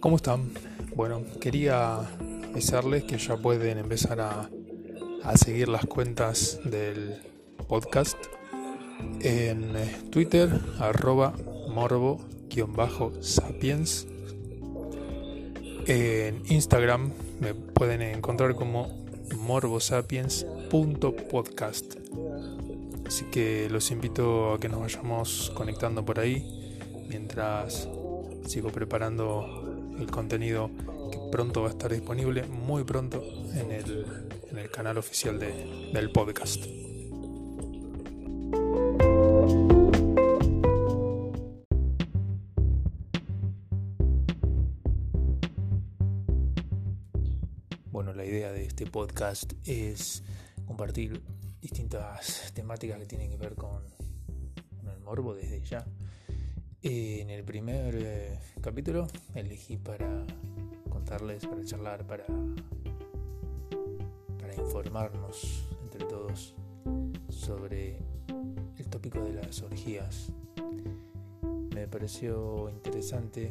¿Cómo están? Bueno, quería avisarles que ya pueden empezar a, seguir las cuentas del podcast en eh, Twitter, arroba morbo-sapiens. En Instagram me pueden encontrar como morbosapiens.podcast. Así que los invito a que nos vayamos conectando por ahí mientras sigo preparando el contenido que pronto va a estar disponible, muy pronto, en el, en el canal oficial de, del podcast. Bueno, la idea de este podcast es compartir distintas temáticas que tienen que ver con, con el morbo desde ya en el primer eh, capítulo elegí para contarles, para charlar, para, para informarnos entre todos sobre el tópico de las orgías. Me pareció interesante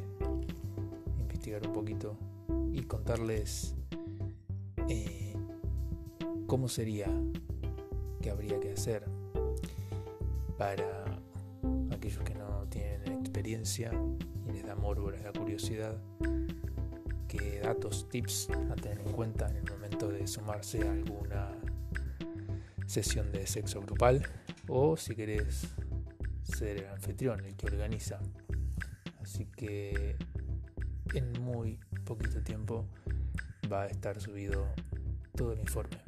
investigar un poquito y contarles eh, cómo sería, qué habría que hacer para que y les da morbo, les da curiosidad, qué datos, tips a tener en cuenta en el momento de sumarse a alguna sesión de sexo grupal o si querés ser el anfitrión, el que organiza. Así que en muy poquito tiempo va a estar subido todo el informe.